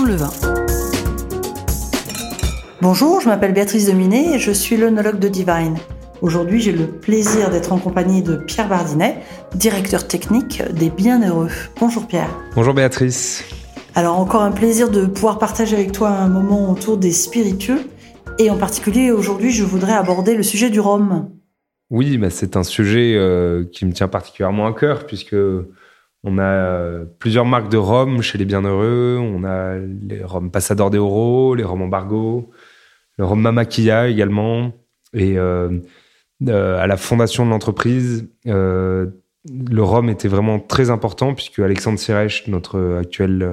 Le vin. Bonjour, je m'appelle Béatrice Dominé et je suis l'œnologue de Divine. Aujourd'hui, j'ai le plaisir d'être en compagnie de Pierre Bardinet, directeur technique des Bienheureux. Bonjour Pierre. Bonjour Béatrice. Alors encore un plaisir de pouvoir partager avec toi un moment autour des spiritueux. Et en particulier aujourd'hui, je voudrais aborder le sujet du rhum. Oui, bah c'est un sujet euh, qui me tient particulièrement à cœur puisque on a euh, plusieurs marques de rhum chez les Bienheureux. On a les rhum Passador de Oro, les rhum Embargo, le rhum Mamaquilla également. Et euh, à la fondation de l'entreprise, le rhum était vraiment très important puisque Alexandre Sirech, notre actuel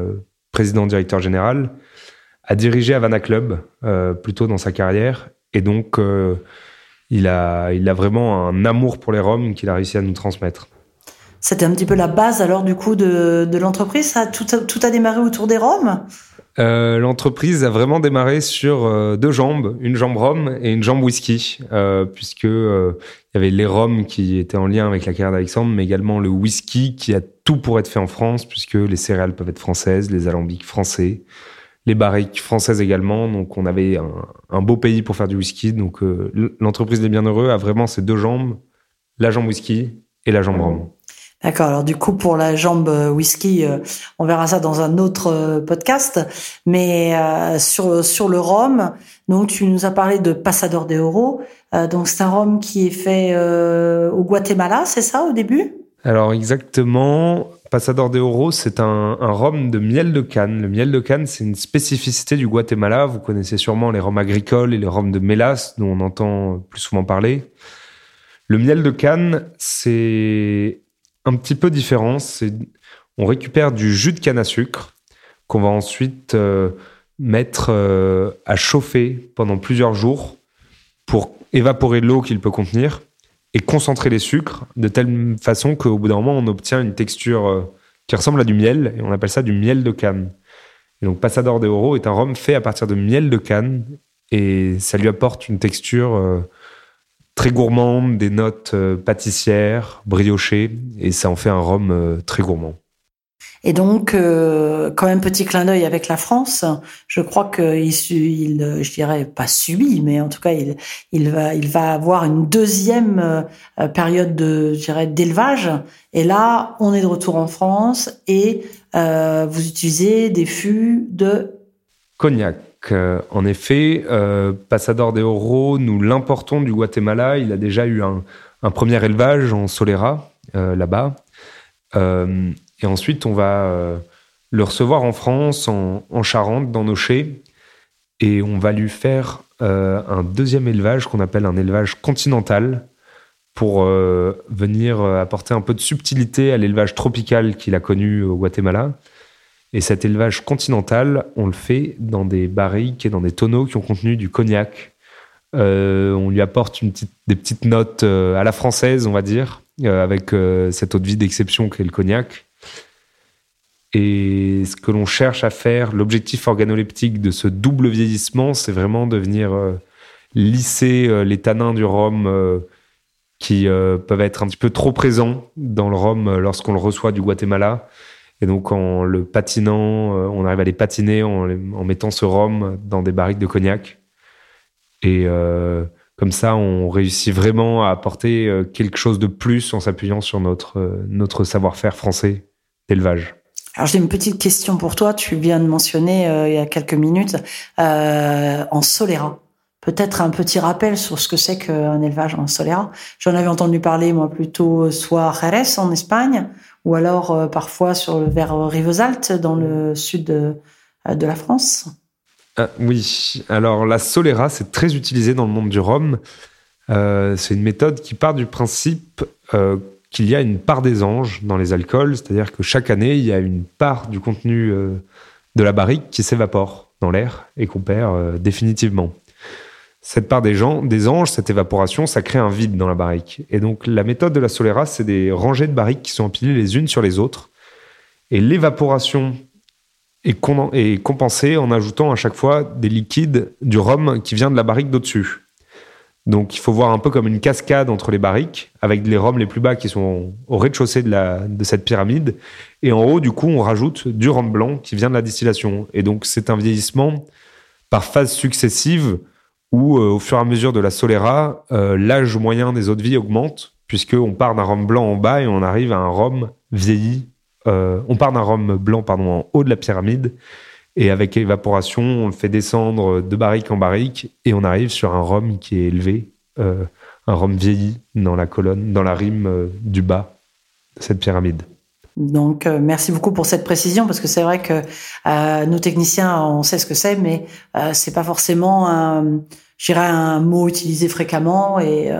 président directeur général, a dirigé Havana Club plus tôt dans sa carrière. Et donc, il a, il a vraiment un amour pour les Roms qu'il a réussi à nous transmettre. C'était un petit peu la base alors du coup de, l'entreprise. Tout, a démarré autour des Roms? Euh, L'entreprise a vraiment démarré sur euh, deux jambes, une jambe rhum et une jambe whisky, euh, puisque euh, il y avait les rhums qui étaient en lien avec la carrière d'Alexandre, mais également le whisky qui a tout pour être fait en France, puisque les céréales peuvent être françaises, les alambics français, les barriques françaises également. Donc on avait un, beau pays pour faire du whisky. Donc euh, l'entreprise des Bienheureux a vraiment ces deux jambes, la jambe whisky et la jambe rhum. D'accord. Alors du coup, pour la jambe euh, whisky, euh, on verra ça dans un autre podcast. Mais sur sur le rhum, donc tu nous as parlé de Passador de Oro. donc c'est un rhum qui est fait au Guatemala, c'est ça au début? Alors exactement. Passador de Oro, c'est un, rhum de miel de canne. Le miel de canne, c'est une spécificité du Guatemala. Vous connaissez sûrement les rhums agricoles et les rhums de mélasse, dont on entend plus souvent parler. Le miel de canne, c'est un petit peu différent. on récupère du jus de canne à sucre qu'on va ensuite euh, mettre euh, à chauffer pendant plusieurs jours pour évaporer l'eau qu'il peut contenir et concentrer les sucres de telle façon qu'au bout d'un moment, on obtient une texture euh, qui ressemble à du miel et on appelle ça du miel de canne. Et donc, Passador de Oro est un rhum fait à partir de miel de canne et ça lui apporte une texture très gourmande, des notes euh, pâtissières, briochées et ça en fait un rhum très gourmand. Et donc, euh, quand même petit clin d'œil avec la France, je crois qu'il, il, je dirais pas subit, mais en tout cas, il, il va, il va avoir une deuxième euh, période de, je dirais, d'élevage. Et là, on est de retour en France et euh, vous utilisez des fûts de cognac. Euh, en effet, euh, Passador de Oro, nous l'importons du Guatemala. Il a déjà eu un, premier élevage en Solera là-bas. Et ensuite, on va euh, le recevoir en France, en, Charente, dans nos chais. Et on va lui faire euh, un deuxième élevage qu'on appelle un élevage continental pour euh, venir apporter un peu de subtilité à l'élevage tropical qu'il a connu au Guatemala. Et cet élevage continental, on le fait dans des barriques et dans des tonneaux qui ont contenu du cognac. on lui apporte des petites notes à la française, on va dire, avec cette eau de vie d'exception qu'est le cognac. Et ce que l'on cherche à faire, l'objectif organoleptique de ce double vieillissement, c'est vraiment de venir euh, lisser euh, les tanins du rhum euh, qui peuvent être un petit peu trop présents dans le rhum lorsqu'on le reçoit du Guatemala. Et donc en le patinant, on arrive à les patiner en, mettant ce rhum dans des barriques de cognac. Et comme ça, on réussit vraiment à apporter quelque chose de plus en s'appuyant sur notre, notre savoir-faire français d'élevage. Alors j'ai une petite question pour toi. Tu viens de mentionner euh, il y a quelques minutes euh, en Solera. Peut-être un petit rappel sur ce que c'est qu'un élevage en Solera. J'en avais entendu parler moi plutôt soit Jerez en Espagne ou alors euh, parfois sur vers Rivesaltes dans le sud de, de la France. Ah, oui, alors la Solera c'est très utilisé dans le monde du rhum. c'est une méthode qui part du principe qu'il y a une part des anges dans les alcools, c'est-à-dire que chaque année, il y a une part du contenu euh, de la barrique qui s'évapore dans l'air et qu'on perd euh, définitivement. Cette part des, gens, des anges, cette évaporation, ça crée un vide dans la barrique. Et donc la méthode de la Solera, c'est des rangées de barriques qui sont empilées les unes sur les autres. Et l'évaporation est, compensée en ajoutant à chaque fois des liquides du rhum qui vient de la barrique d'au-dessus. Donc il faut voir un peu comme une cascade entre les barriques, avec les rhums les plus bas qui sont au rez-de-chaussée de, de cette pyramide. Et en haut, du coup, on rajoute du rhum blanc qui vient de la distillation. Et donc c'est un vieillissement par phase successive où, euh, au fur et à mesure de la Solera, euh, l'âge moyen des eaux de vie augmente, puisqu'on part d'un rhum blanc en bas et on arrive à un rhum vieilli. Euh, on part d'un rhum blanc pardon, en haut de la pyramide et avec évaporation, on le fait descendre de barrique en barrique et on arrive sur un rhum qui est élevé, un rhum vieilli dans la colonne, dans la rime du bas de cette pyramide. Donc, euh, merci beaucoup pour cette précision parce que c'est vrai que nos techniciens, on sait ce que c'est, mais c'est pas forcément un, un mot utilisé fréquemment. Et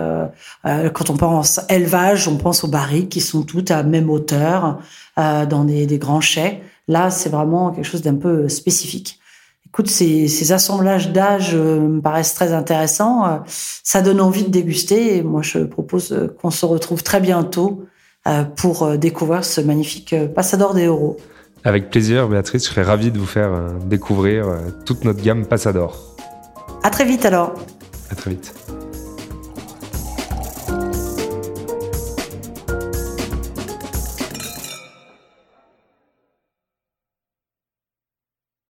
quand on pense élevage, on pense aux barriques qui sont toutes à même hauteur dans des, des grands chais. Là, c'est vraiment quelque chose d'un peu spécifique. Écoute, ces, assemblages d'âge euh, me paraissent très intéressants. Euh, ça donne envie de déguster. Et moi, je propose euh, qu'on se retrouve très bientôt pour découvrir ce magnifique Passador des Euros. Avec plaisir, Béatrice. Je serais ravi de vous faire découvrir toute notre gamme Passador. À très vite alors. À très vite.